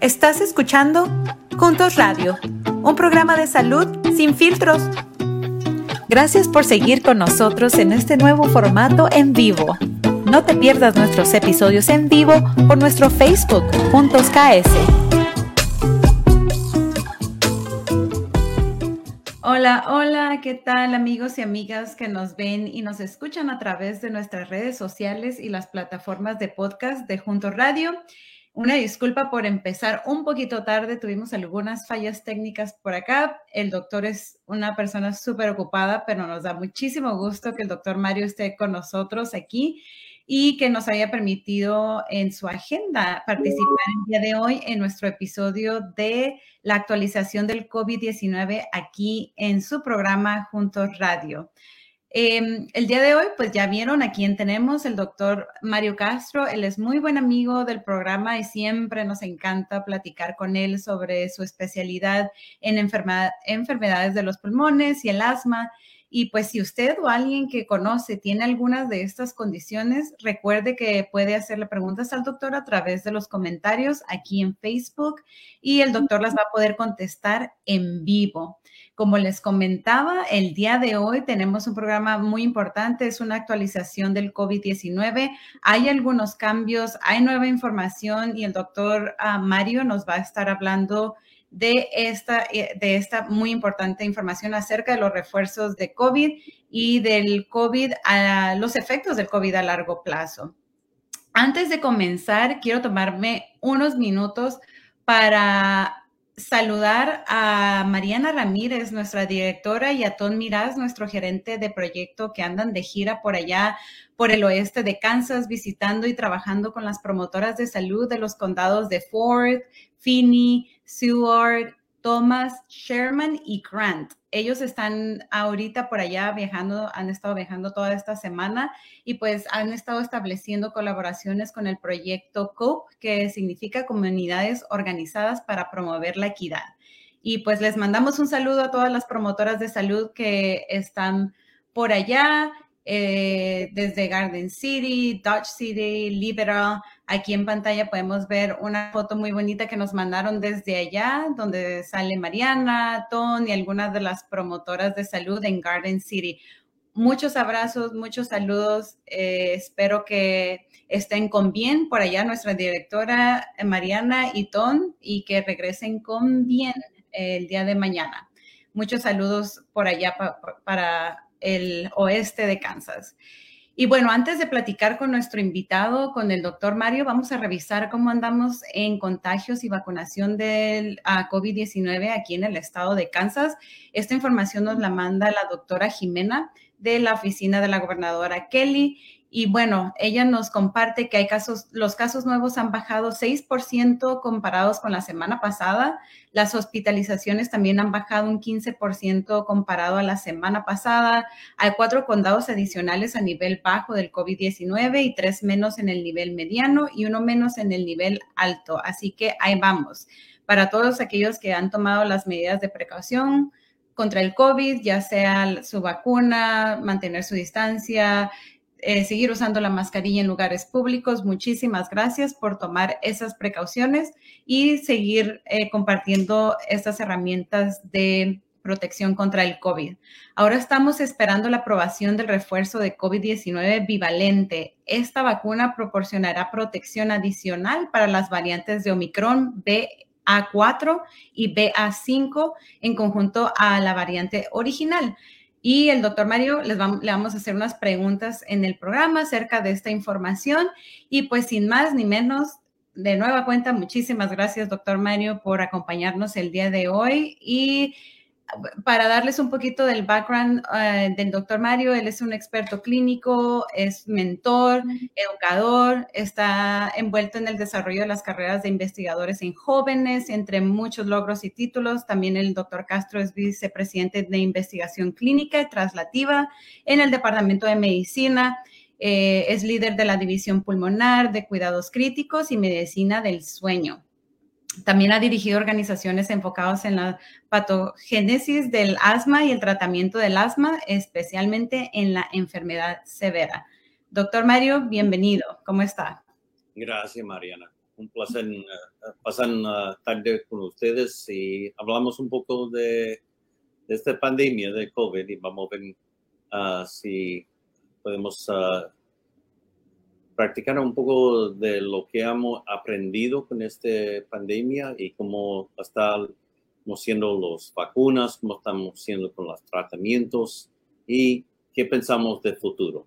Estás escuchando Juntos Radio, un programa de salud sin filtros. Gracias por seguir con nosotros en este nuevo formato en vivo. No te pierdas nuestros episodios en vivo por nuestro Facebook Juntos KS. Hola, hola, ¿qué tal amigos y amigas que nos ven y nos escuchan a través de nuestras redes sociales y las plataformas de podcast de Juntos Radio? Una disculpa por empezar un poquito tarde, tuvimos algunas fallas técnicas por acá. El doctor es una persona súper ocupada, pero nos da muchísimo gusto que el doctor Mario esté con nosotros aquí y que nos haya permitido en su agenda participar el día de hoy en nuestro episodio de la actualización del COVID-19 aquí en su programa Juntos Radio. Em, el día de hoy, pues ya vieron a quién tenemos, el doctor Mario Castro. Él es muy buen amigo del programa y siempre nos encanta platicar con él sobre su especialidad en enfermedades de los pulmones y el asma. Y pues si usted o alguien que conoce tiene algunas de estas condiciones, recuerde que puede hacerle preguntas al doctor a través de los comentarios aquí en Facebook y el doctor las va a poder contestar en vivo. Como les comentaba, el día de hoy tenemos un programa muy importante, es una actualización del COVID-19. Hay algunos cambios, hay nueva información y el doctor ah, Mario nos va a estar hablando de esta, eh, de esta muy importante información acerca de los refuerzos de COVID y del COVID, a los efectos del COVID a largo plazo. Antes de comenzar, quiero tomarme unos minutos para saludar a Mariana Ramírez, nuestra directora, y a Ton Miraz, nuestro gerente de proyecto, que andan de gira por allá, por el oeste de Kansas, visitando y trabajando con las promotoras de salud de los condados de Ford, Finney, Seward, Thomas, Sherman y Grant. Ellos están ahorita por allá viajando, han estado viajando toda esta semana y pues han estado estableciendo colaboraciones con el proyecto COPE, que significa Comunidades Organizadas para Promover la Equidad. Y pues les mandamos un saludo a todas las promotoras de salud que están por allá, eh, desde Garden City, Dodge City, Liberal. Aquí en pantalla podemos ver una foto muy bonita que nos mandaron desde allá, donde sale Mariana, Ton y algunas de las promotoras de salud en Garden City. Muchos abrazos, muchos saludos. Eh, espero que estén con bien por allá nuestra directora eh, Mariana y Ton y que regresen con bien el día de mañana. Muchos saludos por allá para el oeste de Kansas. Y bueno, antes de platicar con nuestro invitado, con el doctor Mario, vamos a revisar cómo andamos en contagios y vacunación del COVID-19 aquí en el estado de Kansas. Esta información nos la manda la doctora Jimena de la oficina de la gobernadora Kelly y bueno, ella nos comparte que hay casos, los casos nuevos han bajado 6% comparados con la semana pasada. Las hospitalizaciones también han bajado un 15% comparado a la semana pasada. Hay cuatro condados adicionales a nivel bajo del COVID-19 y tres menos en el nivel mediano y uno menos en el nivel alto. Así que ahí vamos. Para todos aquellos que han tomado las medidas de precaución, contra el COVID, ya sea su vacuna, mantener su distancia, eh, seguir usando la mascarilla en lugares públicos. Muchísimas gracias por tomar esas precauciones y seguir eh, compartiendo estas herramientas de protección contra el COVID. Ahora estamos esperando la aprobación del refuerzo de COVID-19 bivalente. Esta vacuna proporcionará protección adicional para las variantes de Omicron BA4 y BA5 en conjunto a la variante original. Y el doctor Mario les le vamos a hacer unas preguntas en el programa acerca de esta información. Y pues sin más ni menos, de nueva cuenta, muchísimas gracias, doctor Mario, por acompañarnos el día de hoy. Y para darles un poquito del background eh, del doctor Mario, él es un experto clínico, es mentor, educador, está envuelto en el desarrollo de las carreras de investigadores en jóvenes, entre muchos logros y títulos. También el doctor Castro es vicepresidente de investigación clínica y traslativa en el Departamento de Medicina. Eh, es líder de la División Pulmonar de Cuidados Críticos y Medicina del Sueño. También ha dirigido organizaciones enfocadas en la patogénesis del asma y el tratamiento del asma, especialmente en la enfermedad severa. Doctor Mario, bienvenido. ¿Cómo está? Gracias, Mariana. un placer pasar una tarde con ustedes y hablamos un poco de, esta pandemia de COVID y vamos a ver si podemos practicar un poco de lo que hemos aprendido con esta pandemia y cómo están siendo las vacunas, cómo estamos siendo con los tratamientos y qué pensamos del futuro.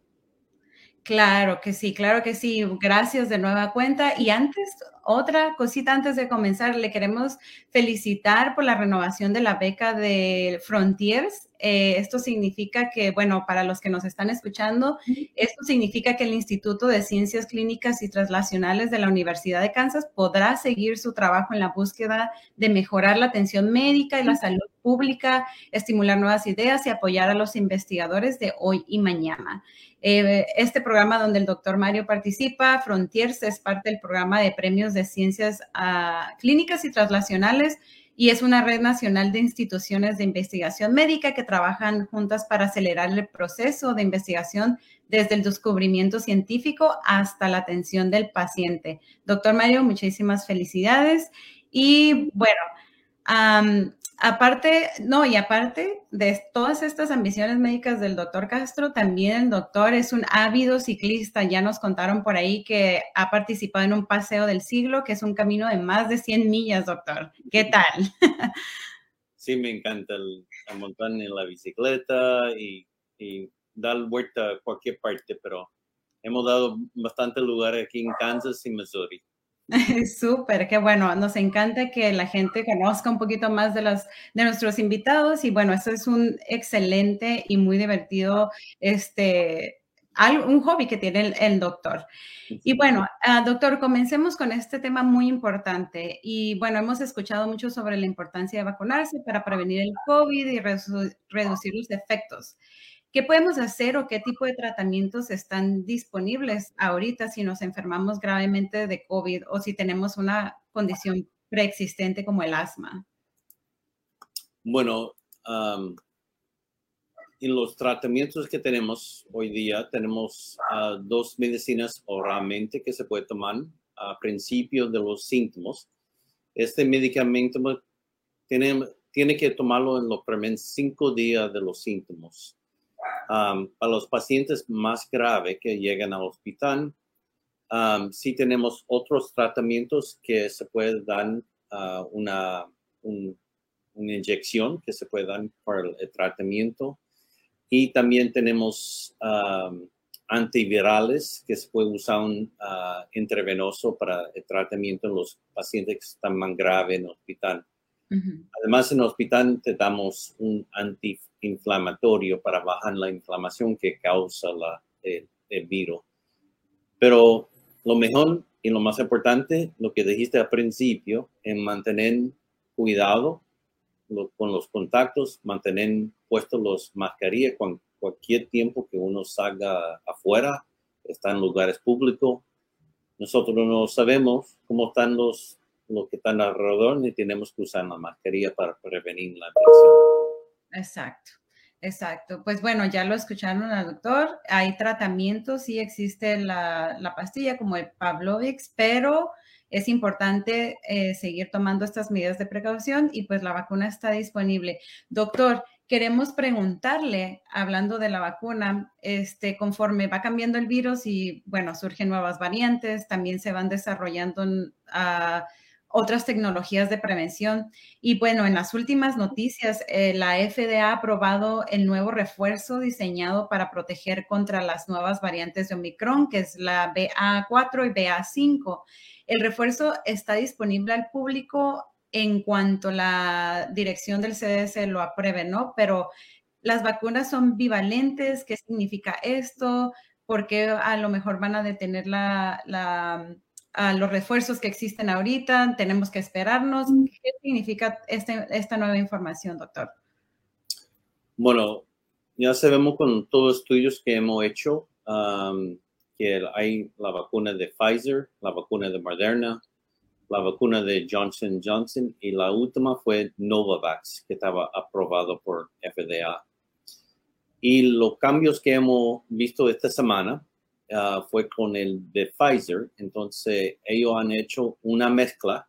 Claro que sí, claro que sí. Gracias de nueva cuenta. Y antes, otra cosita antes de comenzar, le queremos felicitar por la renovación de la beca de Frontiers. Eh, esto significa que, bueno, para los que nos están escuchando, esto significa que el Instituto de Ciencias Clínicas y Translacionales de la Universidad de Kansas podrá seguir su trabajo en la búsqueda de mejorar la atención médica y la salud pública, estimular nuevas ideas y apoyar a los investigadores de hoy y mañana. Eh, este programa donde el doctor Mario participa, Frontiers, es parte del programa de premios de ciencias ah, clínicas y translacionales y es una red nacional de instituciones de investigación médica que trabajan juntas para acelerar el proceso de investigación desde el descubrimiento científico hasta la atención del paciente. Doctor Mario, muchísimas felicidades. Y bueno, Aparte, no, y aparte de todas estas ambiciones médicas del doctor Castro, también el doctor es un ávido ciclista. Ya nos contaron por ahí que ha participado en un paseo del siglo, que es un camino de más de 100 millas, doctor. ¿Qué tal? Sí, me encanta el, montar en la bicicleta y, dar vuelta a cualquier parte, pero hemos dado bastante lugar aquí en Kansas y Missouri. Súper, qué bueno. Nos encanta que la gente conozca un poquito más de, las, de nuestros invitados y bueno, eso es un excelente y muy divertido, este, un hobby que tiene el, doctor. Y bueno, ah, doctor, comencemos con este tema muy importante. Y bueno, hemos escuchado mucho sobre la importancia de vacunarse para prevenir el COVID y reducir los efectos. ¿Qué podemos hacer o qué tipo de tratamientos están disponibles ahorita si nos enfermamos gravemente de COVID o si tenemos una condición preexistente como el asma? Bueno, en los tratamientos que tenemos hoy día, tenemos ah, dos medicinas oralmente que se puede tomar a principio de los síntomas. Este medicamento tiene, tiene que tomarlo en los primeros cinco días de los síntomas para los pacientes más graves que llegan al hospital, sí tenemos otros tratamientos que se puede dar ah, una, una inyección que se puede dar para el, tratamiento. Y también tenemos antivirales que se puede usar un uh, intravenoso para el tratamiento en los pacientes que están más graves en el hospital. Además, en el hospital te damos un antiinflamatorio para bajar la inflamación que causa el, virus. Pero lo mejor y lo más importante, lo que dijiste al principio, es mantener cuidado con los contactos, mantener puestos los mascarillas con cualquier tiempo que uno salga afuera, está en lugares públicos. Nosotros no sabemos cómo están los lo que están alrededor ni tenemos que usar la mascarilla para prevenir la infección. Exacto. Exacto. Pues bueno, ya lo escucharon al doctor. Hay tratamientos, sí existe la, la pastilla como el Pavlovix, pero es importante eh, seguir tomando estas medidas de precaución y pues la vacuna está disponible. Doctor, queremos preguntarle, hablando de la vacuna, este, conforme va cambiando el virus y bueno, surgen nuevas variantes, también se van desarrollando uh, otras tecnologías de prevención. Y bueno, en las últimas noticias, eh, la FDA ha aprobado el nuevo refuerzo diseñado para proteger contra las nuevas variantes de Omicron, que es la BA4 y BA5. El refuerzo está disponible al público en cuanto la dirección del CDC lo apruebe, ¿no? Pero las vacunas son bivalentes, ¿qué significa esto? ¿Por qué a lo mejor van a detener la, la a los refuerzos que existen ahorita, tenemos que esperarnos. ¿Qué significa este, esta nueva información, doctor? Bueno, ya sabemos con todos los estudios que hemos hecho que hay la vacuna de Pfizer, la vacuna de Moderna, la vacuna de Johnson Johnson y la última fue Novavax, que estaba aprobado por FDA. Y los cambios que hemos visto esta semana ah, fue con el de Pfizer. Entonces, ellos han hecho una mezcla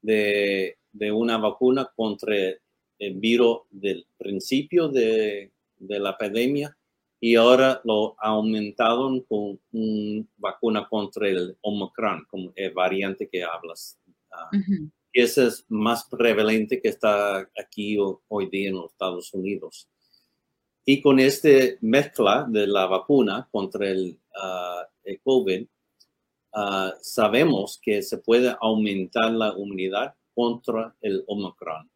de, de una vacuna contra el virus del principio de, de la epidemia y ahora lo aumentaron con una vacuna contra el Omicron, como el variante que hablas. Ah, y ese es más prevalente que está aquí hoy día en los Estados Unidos. Y con esta mezcla de la vacuna contra el, ah, COVID, ah, sabemos que se puede aumentar la inmunidad contra el Omicron.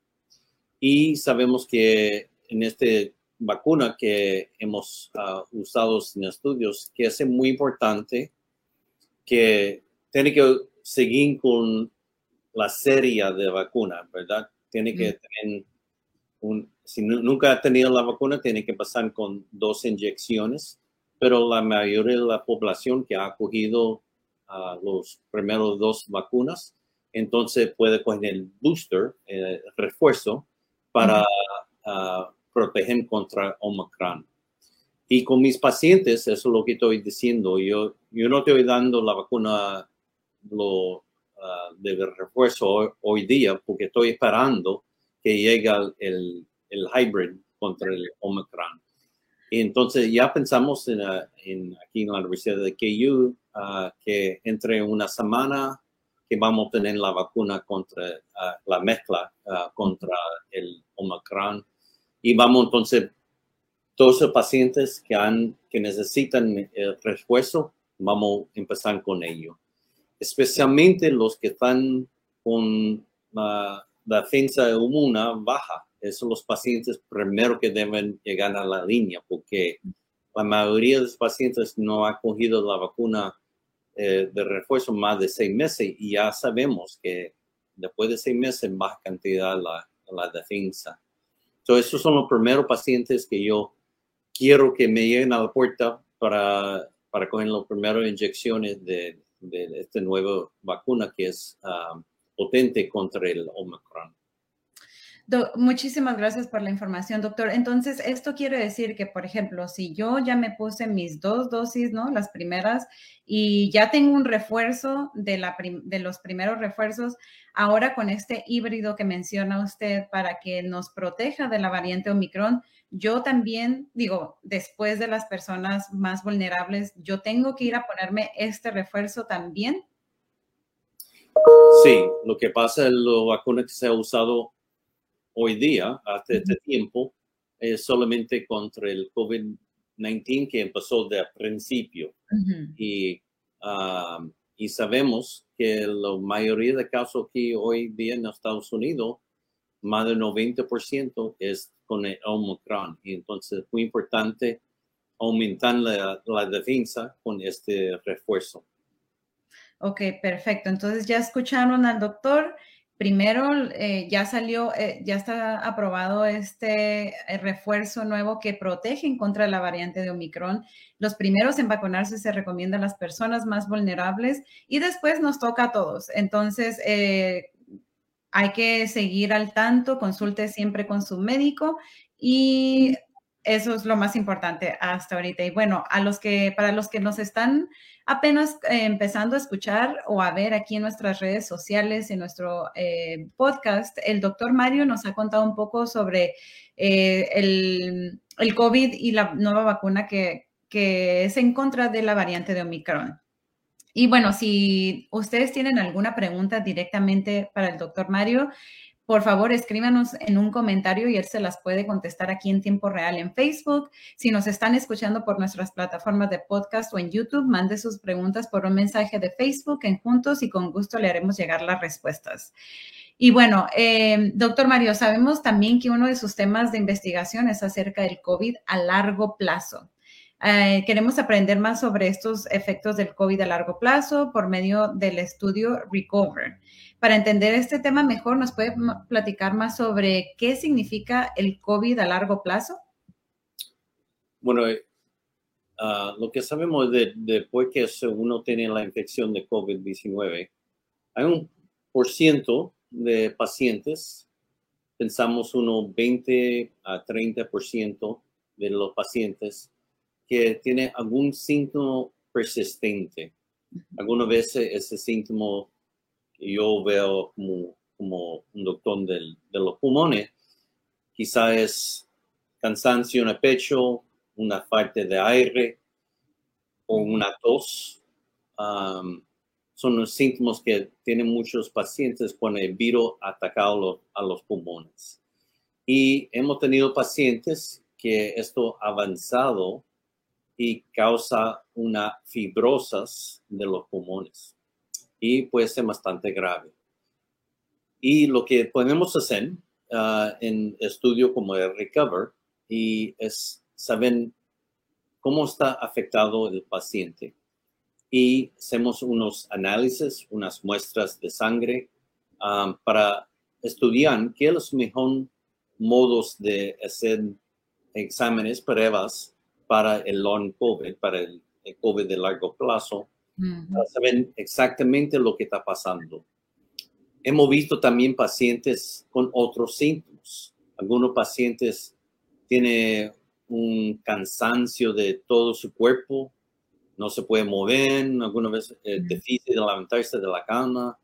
Y sabemos que en esta vacuna que hemos uh, usado en estudios, que es muy importante que tiene que seguir con la serie de vacuna, ¿verdad? Tiene que tener un, si nunca ha tenido la vacuna, tiene que pasar con dos inyecciones, pero la mayoría de la población que ha cogido uh, los primeros dos vacunas, entonces puede coger el booster, el refuerzo, para uh, proteger contra Omicron. Y con mis pacientes, eso es lo que estoy diciendo, yo, yo no estoy dando la vacuna lo, uh, de refuerzo hoy, día porque estoy esperando que llegue el, el hybrid contra el Omicron. Entonces ya pensamos en, uh, en, aquí en la Universidad de KU uh, que entre una semana que vamos a tener la vacuna contra la mezcla contra el Omicron y vamos entonces, todos los pacientes que, han, que necesitan el refuerzo, vamos a empezar con ello. Especialmente los que están con la, defensa inmune baja. Son los pacientes primero que deben llegar a la línea, porque la mayoría de los pacientes no ha cogido la vacuna eh, de refuerzo más de seis meses y ya sabemos que después de seis meses baja cantidad la, la defensa. Entonces, esos son los primeros pacientes que yo quiero que me lleguen a la puerta para, para coger las primeras inyecciones de, de esta nueva vacuna que es ah, potente contra el Omicron muchísimas gracias por la información, doctor. Entonces, esto quiere decir que, por ejemplo, si yo ya me puse mis dos dosis, ¿no? Las primeras, y ya tengo un refuerzo de, la de los primeros refuerzos, ahora con este híbrido que menciona usted para que nos proteja de la variante Omicron, yo también, digo, después de las personas más vulnerables, yo tengo que ir a ponerme este refuerzo también. Sí, lo que pasa es la vacuna que se ha usado hoy día, hasta este tiempo, es solamente contra el COVID-19 que empezó de principio. y, ah, y sabemos que la mayoría de casos aquí hoy día en Estados Unidos, más del 90% es con el Omicron. Y entonces es muy importante aumentar la, la defensa con este refuerzo. Ok, perfecto. Entonces ya escucharon al doctor primero eh, ya salió, eh, ya está aprobado este eh, refuerzo nuevo que protege en contra de la variante de Omicron. Los primeros en vacunarse se recomienda a las personas más vulnerables y después nos toca a todos. Entonces, hay que seguir al tanto, consulte siempre con su médico y eso es lo más importante hasta ahorita. Y bueno, a los que, para los que nos están apenas eh, empezando a escuchar o a ver aquí en nuestras redes sociales, en nuestro eh, podcast, el doctor Mario nos ha contado un poco sobre eh, el, el, COVID y la nueva vacuna que, que es en contra de la variante de Omicron. Y bueno, si ustedes tienen alguna pregunta directamente para el doctor Mario, por favor escríbanos en un comentario y él se las puede contestar aquí en tiempo real en Facebook. Si nos están escuchando por nuestras plataformas de podcast o en YouTube, mande sus preguntas por un mensaje de Facebook en Juntos y con gusto le haremos llegar las respuestas. Y bueno, eh, doctor Mario, sabemos también que uno de sus temas de investigación es acerca del COVID a largo plazo. Eh, queremos aprender más sobre estos efectos del COVID a largo plazo por medio del estudio Recover. Para entender este tema mejor, ¿nos puede platicar más sobre qué significa el COVID a largo plazo? Bueno, eh, ah, lo que sabemos de, después que uno tiene la infección de COVID-19, hay un por ciento de pacientes, pensamos unos 20 a 30% de los pacientes que tienen algún síntoma persistente. Algunas veces ese síntoma yo veo como, un doctor del, de los pulmones, quizá es cansancio en el pecho, una falta de aire o una tos. son los síntomas que tienen muchos pacientes cuando el virus atacado a los pulmones. Y hemos tenido pacientes que esto avanzado y causa una fibrosis de los pulmones y puede ser bastante grave. Y lo que podemos hacer ah, en estudio como el Recover y es saber cómo está afectado el paciente. Y hacemos unos análisis, unas muestras de sangre ah, para estudiar qué es los mejores modos de hacer exámenes, pruebas para el long COVID, para el, COVID de largo plazo, para saber exactamente lo que está pasando. Hemos visto también pacientes con otros síntomas. Algunos pacientes tienen un cansancio de todo su cuerpo, no se puede mover, algunas veces es difícil de levantarse de la cama.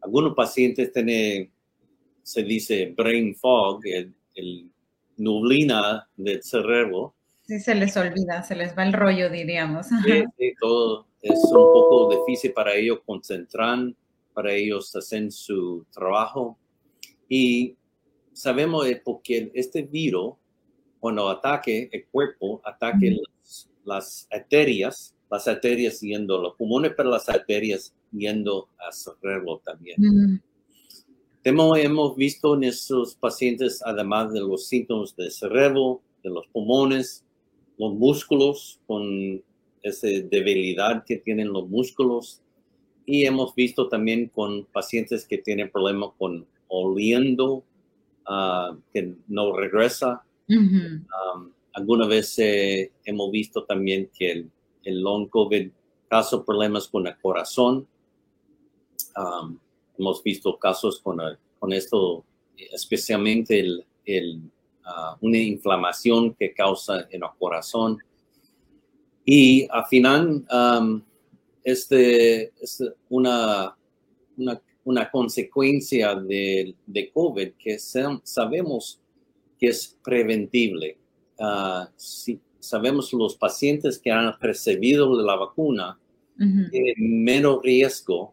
Algunos pacientes tienen, se dice brain fog, el, el nublina del cerebro, Sí, se les olvida, se les va el rollo, diríamos. Sí, todo es un poco difícil para ellos concentrar, para ellos hacer su trabajo. Y sabemos porque este virus, cuando ataque el cuerpo, ataque las, arterias, las arterias yendo los pulmones, pero las arterias yendo al cerebro también. hemos, hemos visto en esos pacientes, además de los síntomas del cerebro, de los pulmones, los músculos, con esa debilidad que tienen los músculos. Y hemos visto también con pacientes que tienen problemas con oliendo, ah, que no regresa. Um, alguna vez hemos visto también que el, el, long COVID causa problemas con el corazón. Um, hemos visto casos con, con esto, especialmente el, el Ah, una inflamación que causa en el corazón. Y al final, este es una, una, consecuencia de, de, COVID que sabemos que es preventible. Uh, si sabemos los pacientes que han recibido la vacuna tienen menos riesgo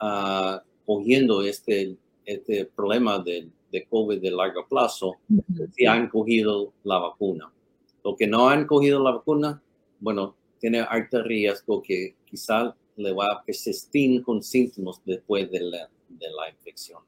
uh, cogiendo este, este problema de COVID de largo plazo si han cogido la vacuna. Lo que no han cogido la vacuna, bueno, tiene alto riesgo que quizá le va a persistir con síntomas después de la, de la infección.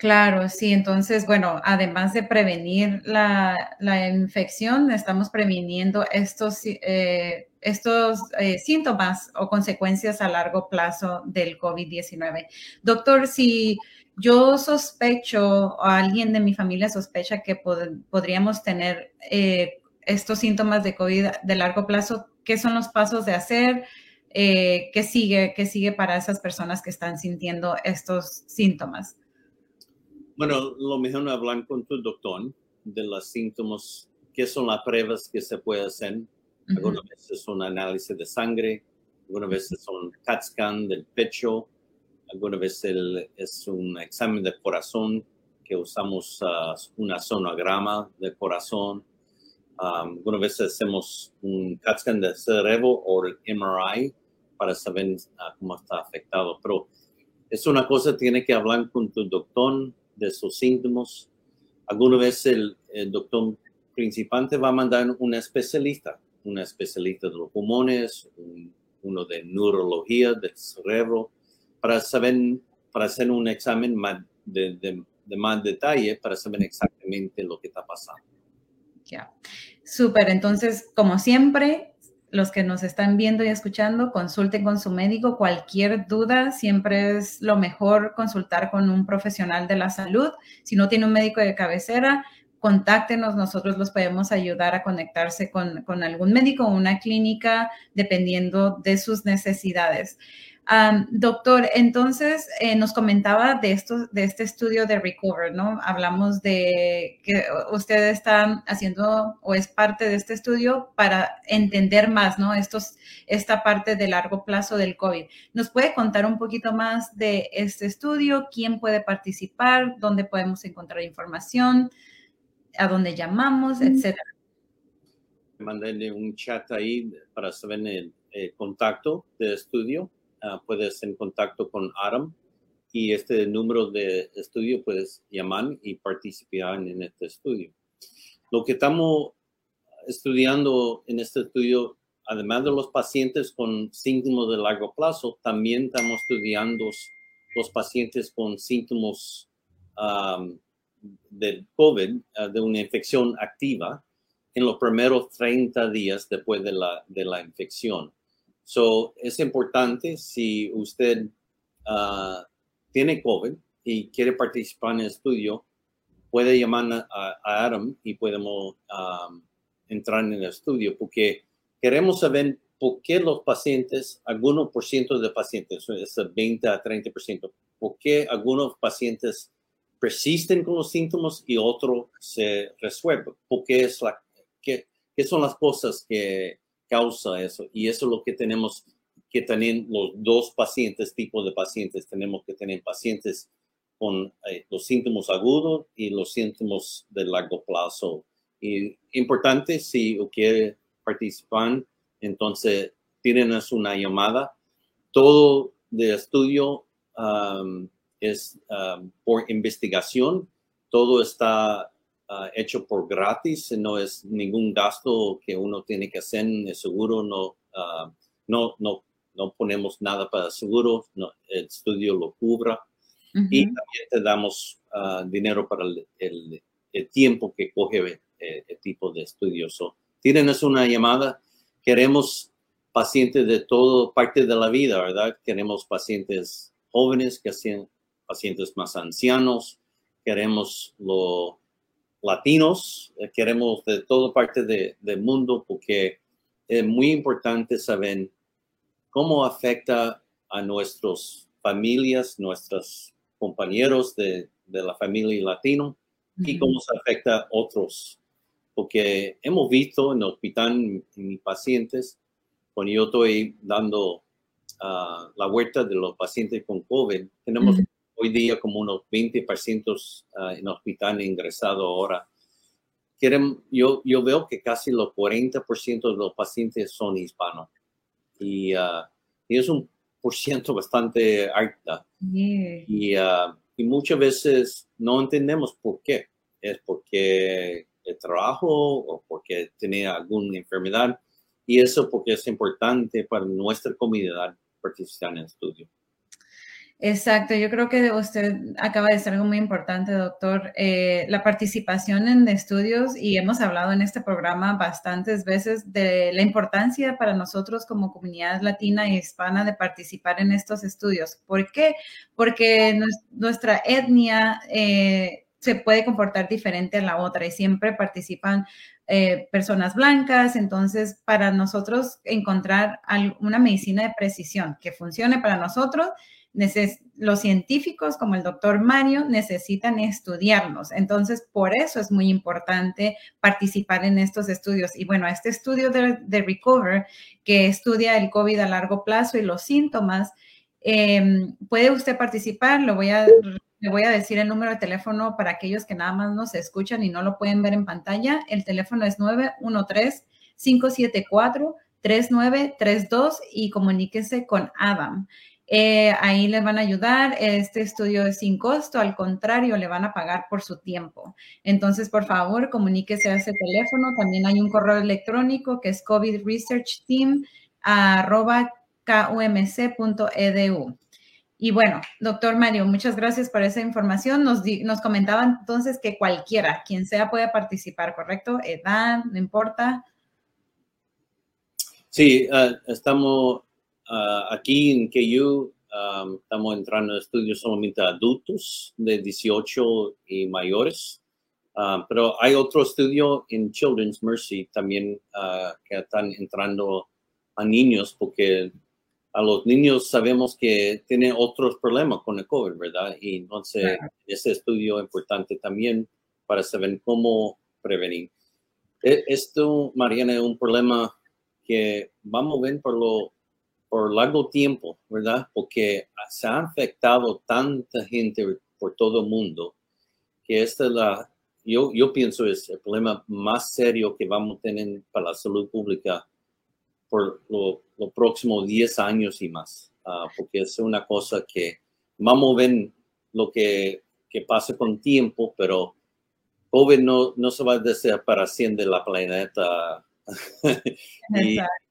Claro, sí. Entonces, bueno, además de prevenir la, la infección, estamos previniendo estos, eh, estos eh, síntomas o consecuencias a largo plazo del COVID-19. Doctor, si yo sospecho o alguien de mi familia sospecha que podríamos tener eh, estos síntomas de COVID de largo plazo, ¿qué son los pasos de hacer? Eh, ¿Qué sigue? ¿Qué sigue para esas personas que están sintiendo estos síntomas? Bueno, lo mejor es hablar con tu doctor de los síntomas, qué son las pruebas que se pueden hacer. Algunas veces son análisis de sangre, algunas veces son CAT scan del pecho, alguna vez es un examen de corazón que usamos uh, una sonograma de corazón. Um, algunas veces hacemos un CAT scan de cerebro o el MRI para saber uh, cómo está afectado. Pero es una cosa, tiene que hablar con tu doctor de sus síntomas. Alguna vez el, doctor principante va a mandar un especialista, un especialista de los pulmones, uno de neurología del cerebro, para saber, para hacer un examen más de, más detalle, para saber exactamente lo que está pasando. Ya, súper. Entonces, como siempre, los que nos están viendo y escuchando, consulten con su médico. Cualquier duda, siempre es lo mejor consultar con un profesional de la salud. Si no tiene un médico de cabecera, contáctenos, nosotros los podemos ayudar a conectarse con, con algún médico o una clínica dependiendo de sus necesidades. Doctor, entonces eh, nos comentaba de, esto, de este estudio de Recover, ¿no? Hablamos de que usted está haciendo o es parte de este estudio para entender más, ¿no? Estos, esta parte de largo plazo del COVID. ¿Nos puede contar un poquito más de este estudio? ¿Quién puede participar? ¿Dónde podemos encontrar información? ¿A dónde llamamos? Etcétera. Mandenle un chat ahí para saber el, el contacto del estudio Ah, puedes en contacto con Adam y este número de estudio puedes llamar y participar en este estudio. Lo que estamos estudiando en este estudio, además de los pacientes con síntomas de largo plazo, también estamos estudiando los pacientes con síntomas del COVID, ah, de una infección activa, en los primeros 30 días después de la, de la infección. So, es importante si usted ah, tiene COVID y quiere participar en el estudio, puede llamar a, Adam y podemos entrar en el estudio porque queremos saber por qué los pacientes, algunos por ciento de pacientes, es 20 a 30 por ciento, por qué algunos pacientes persisten con los síntomas y otros se resuelven, porque es la, qué, qué son las cosas que causa eso. Y eso es lo que tenemos que tener los dos pacientes, tipos de pacientes. Tenemos que tener pacientes con eh, los síntomas agudos y los síntomas de largo plazo. Y importante, si quiere participar, entonces tienen una llamada. Todo de estudio um, es um, por investigación. Todo está Ah, hecho por gratis, no es ningún gasto que uno tiene que hacer, el seguro no, uh, no, no, no ponemos nada para seguro, no, el estudio lo cubra y también te damos ah, dinero para el, el, tiempo que coge eh, el, tipo de estudio. So, tírenos una llamada, queremos pacientes de todo parte de la vida, ¿verdad? Queremos pacientes jóvenes, que pacientes más ancianos, queremos lo latinos, eh, queremos de toda parte del mundo porque es muy importante saber cómo afecta a nuestras familias, nuestros compañeros de, la familia latino y cómo se afecta a otros. Porque hemos visto en el hospital, en, mis pacientes, cuando yo estoy dando ah, la vuelta de los pacientes con COVID, tenemos hoy día como unos 20 pacientes uh, en hospital ingresado ahora. Quieren, yo, yo veo que casi los 40% de los pacientes son hispanos y, uh, y, es un por ciento bastante alta. Y, uh, y muchas veces no entendemos por qué. Es porque el trabajo o porque tenía alguna enfermedad. Y eso porque es importante para nuestra comunidad participar en el estudio. Exacto, yo creo que usted acaba de decir algo muy importante, doctor. Eh, la participación en estudios, y hemos hablado en este programa bastantes veces de la importancia para nosotros como comunidad latina y hispana de participar en estos estudios. ¿Por qué? Porque nuestra etnia eh, se puede comportar diferente a la otra y siempre participan eh, personas blancas. Entonces, para nosotros encontrar una medicina de precisión que funcione para nosotros, los científicos como el doctor Mario necesitan estudiarlos. Entonces, por eso es muy importante participar en estos estudios. Y bueno, este estudio de, Recover, que estudia el COVID a largo plazo y los síntomas, em, puede usted participar. Lo voy a, le voy a decir el número de teléfono para aquellos que nada más nos escuchan y no lo pueden ver en pantalla. El teléfono es 913 574 3932 y comuníquese con Adam. Eh, ahí les van a ayudar. Este estudio es sin costo, al contrario, le van a pagar por su tiempo. Entonces, por favor, comuníquese a ese teléfono. También hay un correo electrónico que es covidresearchteam.kumc.edu. Y bueno, doctor Mario, muchas gracias por esa información. Nos, nos comentaban entonces que cualquiera, quien sea, puede participar, ¿correcto? Edad, no importa. Sí, ah, estamos Ah, aquí en KU estamos entrando en estudios solamente adultos de 18 y mayores, ah, pero hay otro estudio en Children's Mercy también ah, que están entrando a niños porque a los niños sabemos que tienen otros problemas con el COVID, ¿verdad? Y entonces ese estudio es importante también para saber cómo prevenir. E, esto, Mariana, es un problema que vamos a ver por, lo, por largo tiempo, ¿verdad? Porque se ha afectado tanta gente por todo el mundo que esta es la, yo, yo pienso es el problema más serio que vamos a tener para la salud pública por los próximos 10 años y más, ah, porque es una cosa que vamos a ver lo que, que pasa con tiempo, pero COVID no, no se va a desaparecer de la planeta.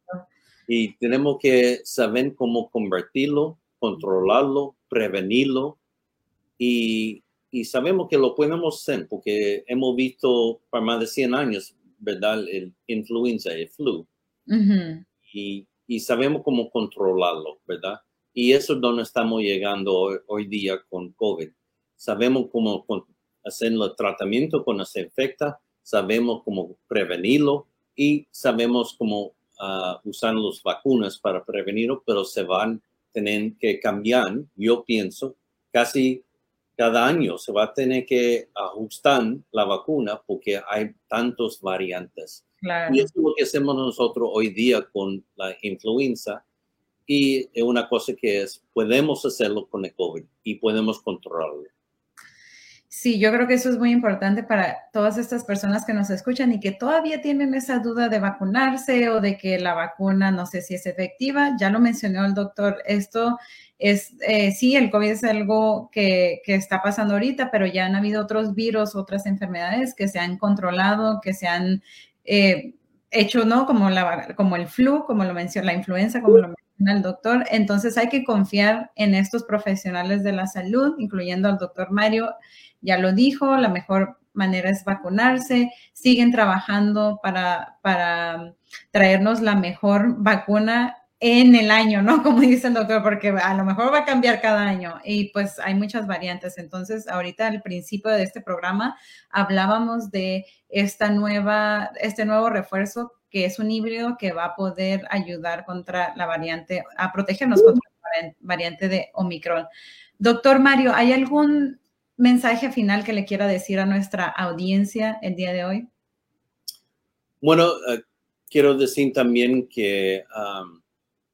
y, tenemos que saber cómo convertirlo, controlarlo, prevenirlo y, y, sabemos que lo podemos hacer porque hemos visto por más de 100 años, ¿verdad? El influenza, el flu y, y, sabemos cómo controlarlo, ¿verdad? Y eso es donde estamos llegando hoy, día con COVID. Sabemos cómo hacer el tratamiento cuando se infecta, sabemos cómo prevenirlo y sabemos cómo uh, usar las vacunas para prevenirlo, pero se van a tener que cambiar, yo pienso, casi cada año se va a tener que ajustar la vacuna porque hay tantos variantes. Y eso es lo que hacemos nosotros hoy día con la influenza. Y una cosa que es, podemos hacerlo con el COVID y podemos controlarlo. Sí, yo creo que eso es muy importante para todas estas personas que nos escuchan y que todavía tienen esa duda de vacunarse o de que la vacuna no sé si es efectiva. Ya lo mencionó el doctor, esto es, eh, sí, el COVID es algo que, que, está pasando ahorita, pero ya han habido otros virus, otras enfermedades que se han controlado, que se han eh, hecho, ¿no? Como, la, como el flu, como lo menciona, la influenza, como lo el doctor. Entonces hay que confiar en estos profesionales de la salud, incluyendo al doctor Mario. Ya lo dijo, la mejor manera es vacunarse. Siguen trabajando para, para traernos la mejor vacuna en el año, ¿no? Como dice el doctor, porque a lo mejor va a cambiar cada año y pues hay muchas variantes. Entonces, ahorita al principio de este programa hablábamos de esta nueva, este nuevo refuerzo que es un híbrido que va a poder ayudar contra la variante, a protegernos contra la variante de Omicron. Doctor Mario, ¿hay algún mensaje final que le quiera decir a nuestra audiencia el día de hoy? Bueno, eh, quiero decir también que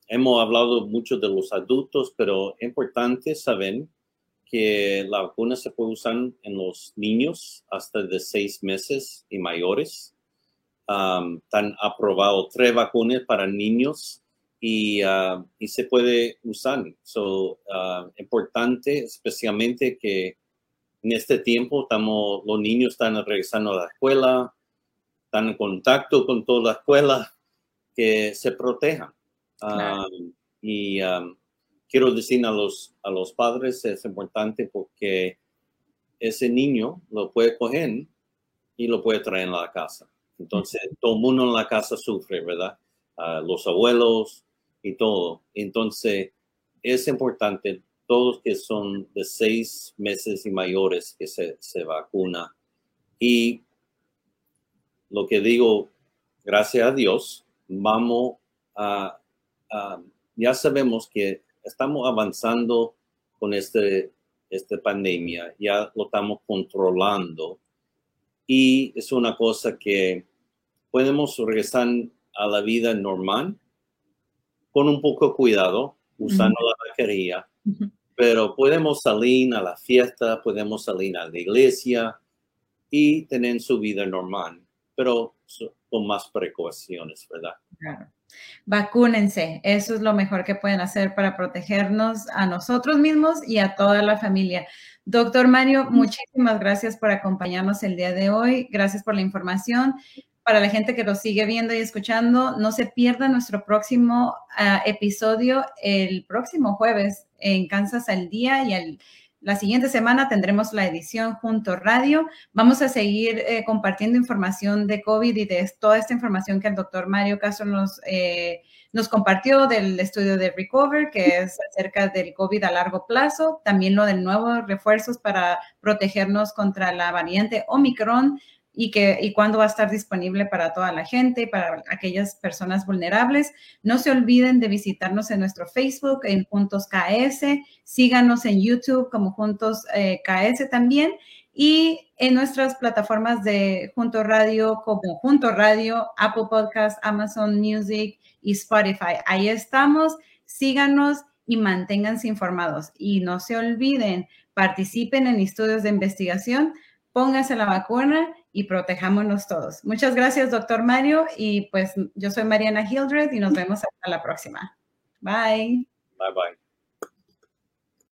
hemos hablado mucho de los adultos, pero es importante saber que la vacuna se puede usar en los niños hasta de seis meses y mayores. Um, han aprobado tres vacunas para niños y, uh, y se puede usar. So, uh, importante, especialmente que en este tiempo estamos, los niños están regresando a la escuela, están en contacto con toda la escuela, que se protejan. Um, y um, quiero decir a los, a los padres es importante porque ese niño lo puede coger y lo puede traer a la casa. Entonces, todo el mundo en la casa sufre, ¿verdad? los abuelos y todo. Entonces, es importante todos que son de seis meses y mayores que se, se vacuna. Y lo que digo, gracias a Dios, vamos a Ah, ya sabemos que estamos avanzando con este, esta pandemia, ya lo estamos controlando. Y es una cosa que podemos regresar a la vida normal con un poco de cuidado, usando la mascarilla, pero podemos salir a la fiesta, podemos salir a la iglesia y tener su vida normal, pero con más precauciones, ¿verdad? Claro. Vacúnense, eso es lo mejor que pueden hacer para protegernos a nosotros mismos y a toda la familia. Doctor Mario, muchísimas gracias por acompañarnos el día de hoy. Gracias por la información. Para la gente que lo sigue viendo y escuchando, no se pierda nuestro próximo ah, episodio el próximo jueves en Kansas al Día y la siguiente semana tendremos la edición Junto Radio. Vamos a seguir eh, compartiendo información de COVID y de toda esta información que el doctor Mario Castro nos, eh, nos compartió del estudio de Recover, que es acerca del COVID a largo plazo. También lo de nuevos refuerzos para protegernos contra la variante Omicron y, que, y cuándo va a estar disponible para toda la gente para aquellas personas vulnerables. No se olviden de visitarnos en nuestro Facebook, en Juntos KS, síganos en YouTube como Juntos eh, KS también y en nuestras plataformas de Junto Radio como Junto Radio, Apple Podcast, Amazon Music y Spotify. Ahí estamos, síganos y manténganse informados. Y no se olviden, participen en estudios de investigación, pónganse la vacuna y protejámonos todos. Muchas gracias, doctor Mario. Y pues yo soy Mariana Hildred y nos vemos hasta la próxima. Bye. Bye bye.